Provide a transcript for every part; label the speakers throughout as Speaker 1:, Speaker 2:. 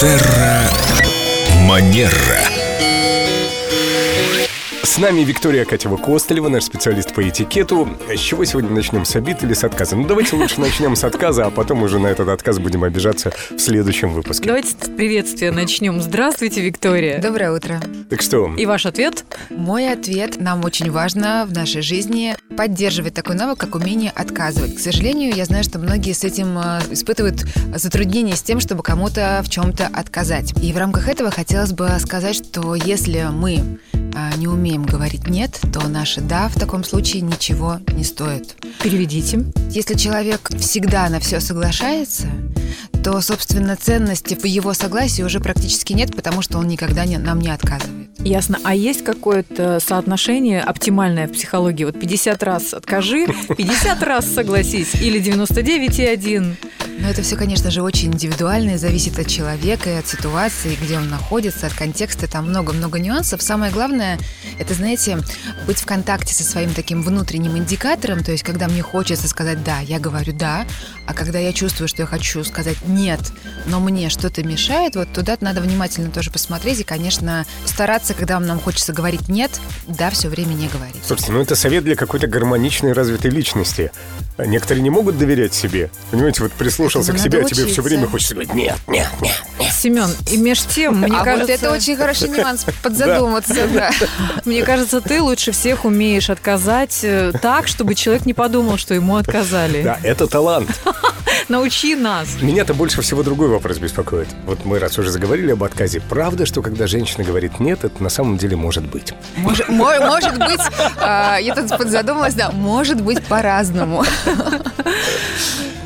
Speaker 1: Терра Манера.
Speaker 2: С нами Виктория Катева-Костылева, наш специалист по этикету. С чего сегодня начнем, с обид или с отказа? Ну, давайте лучше начнем с отказа, а потом уже на этот отказ будем обижаться в следующем выпуске.
Speaker 3: Давайте с приветствия начнем. Здравствуйте, Виктория.
Speaker 4: Доброе утро.
Speaker 2: Так что,
Speaker 3: И ваш ответ?
Speaker 4: Мой ответ. Нам очень важно в нашей жизни поддерживать такой навык, как умение отказывать. К сожалению, я знаю, что многие с этим э, испытывают затруднения с тем, чтобы кому-то в чем-то отказать. И в рамках этого хотелось бы сказать, что если мы а, не умеем говорить «нет», то наше «да» в таком случае ничего не стоит.
Speaker 3: Переведите.
Speaker 4: Если человек всегда на все соглашается, то, собственно, ценности в его согласии уже практически нет, потому что он никогда не, нам не отказывает.
Speaker 3: Ясно. А есть какое-то соотношение оптимальное в психологии? Вот 50 раз откажи, 50 раз согласись или 99,1?
Speaker 4: Но это все, конечно же, очень индивидуально и зависит от человека и от ситуации, где он находится, от контекста. Там много-много нюансов. Самое главное, это, знаете, быть в контакте со своим таким внутренним индикатором. То есть, когда мне хочется сказать «да», я говорю «да», а когда я чувствую, что я хочу сказать «нет», но мне что-то мешает, вот туда надо внимательно тоже посмотреть и, конечно, стараться, когда нам хочется говорить «нет», «да» все время не говорить.
Speaker 2: слушайте, ну это совет для какой-то гармоничной развитой личности. Некоторые не могут доверять себе. Понимаете, вот прислушался к себе, а тебе все время хочется говорить «нет, нет, нет».
Speaker 3: Семен, и меж тем, мне
Speaker 4: а
Speaker 3: кажется...
Speaker 4: вот это очень хороший нюанс подзадуматься, да.
Speaker 3: Мне кажется, ты лучше всех умеешь отказать э, так, чтобы человек не подумал, что ему отказали.
Speaker 2: Да, это талант.
Speaker 3: Научи нас.
Speaker 2: Меня-то больше всего другой вопрос беспокоит. Вот мы раз уже заговорили об отказе, правда, что когда женщина говорит «нет», это на самом деле может быть?
Speaker 4: Может, мо- может быть, а, я тут подзадумалась, да, может быть по-разному.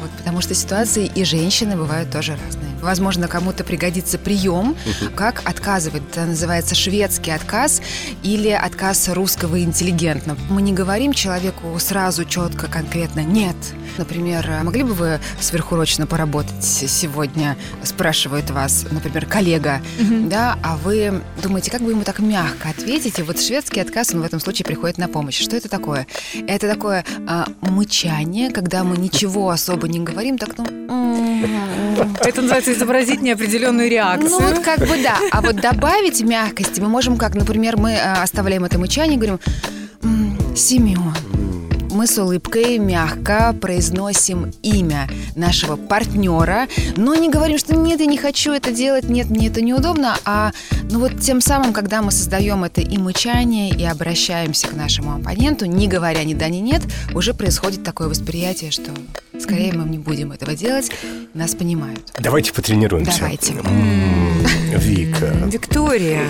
Speaker 4: Вот, потому что ситуации и женщины бывают тоже разные. Возможно, кому-то пригодится прием, как отказывать. Это называется шведский отказ или отказ русского интеллигентно. Мы не говорим человеку сразу четко, конкретно «нет». Например, «А могли бы вы сверхурочно поработать сегодня, спрашивает вас, например, коллега, да, а вы думаете, как бы ему так мягко ответить? И вот шведский отказ, он в этом случае приходит на помощь. Что это такое? Это такое а, мычание, когда мы ничего особо не говорим, так, ну...
Speaker 3: Это называется изобразить неопределенную реакцию.
Speaker 4: ну вот как бы да. А вот добавить мягкости мы можем как, например, мы а, оставляем это мычание и говорим «М, Семен. Мы с улыбкой мягко произносим имя нашего партнера, но не говорим, что нет, я не хочу это делать, нет, мне это неудобно, а ну вот тем самым, когда мы создаем это и мычание, и обращаемся к нашему оппоненту, не говоря ни да, ни нет, уже происходит такое восприятие, что скорее мы не будем этого делать, нас понимают.
Speaker 2: Давайте потренируемся.
Speaker 4: Давайте.
Speaker 2: М, Вика.
Speaker 3: Виктория.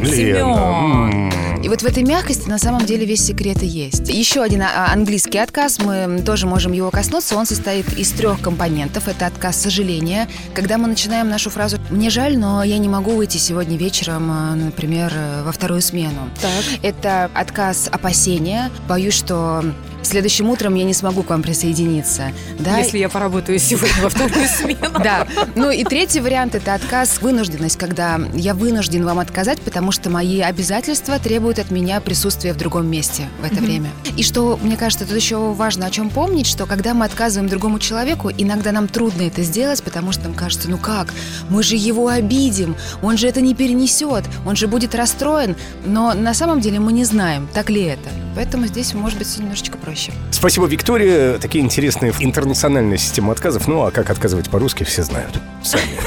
Speaker 2: Лена.
Speaker 3: Семен.
Speaker 4: И вот в этой мягкости на самом деле весь секрет и есть. Еще один а, английский отказ, мы тоже можем его коснуться. Он состоит из трех компонентов. Это отказ сожаления. Когда мы начинаем нашу фразу «мне жаль, но я не могу выйти сегодня вечером, а, например, э, во вторую смену».
Speaker 3: Так.
Speaker 4: Это отказ опасения. Боюсь, что следующим утром я не смогу к вам присоединиться. Да?
Speaker 3: Если я поработаю сегодня во вторую смену.
Speaker 4: Да. Ну и третий вариант это отказ вынужденность, когда я вынужден вам отказать, потому что мои обязательства требуют от меня присутствия в другом месте в это время. И что, мне кажется, тут еще важно о чем помнить, что когда мы отказываем другому человеку, иногда нам трудно это сделать, потому что нам кажется, ну как, мы же его обидим, он же это не перенесет, он же будет расстроен, но на самом деле мы не знаем, так ли это. Поэтому здесь может быть всё немножечко проще.
Speaker 2: Спасибо, Виктория. Такие интересные интернациональная система отказов. Ну, а как отказывать по-русски, все знают. Сами.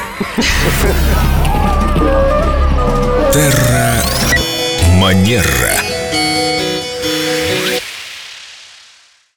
Speaker 1: Терра Манера.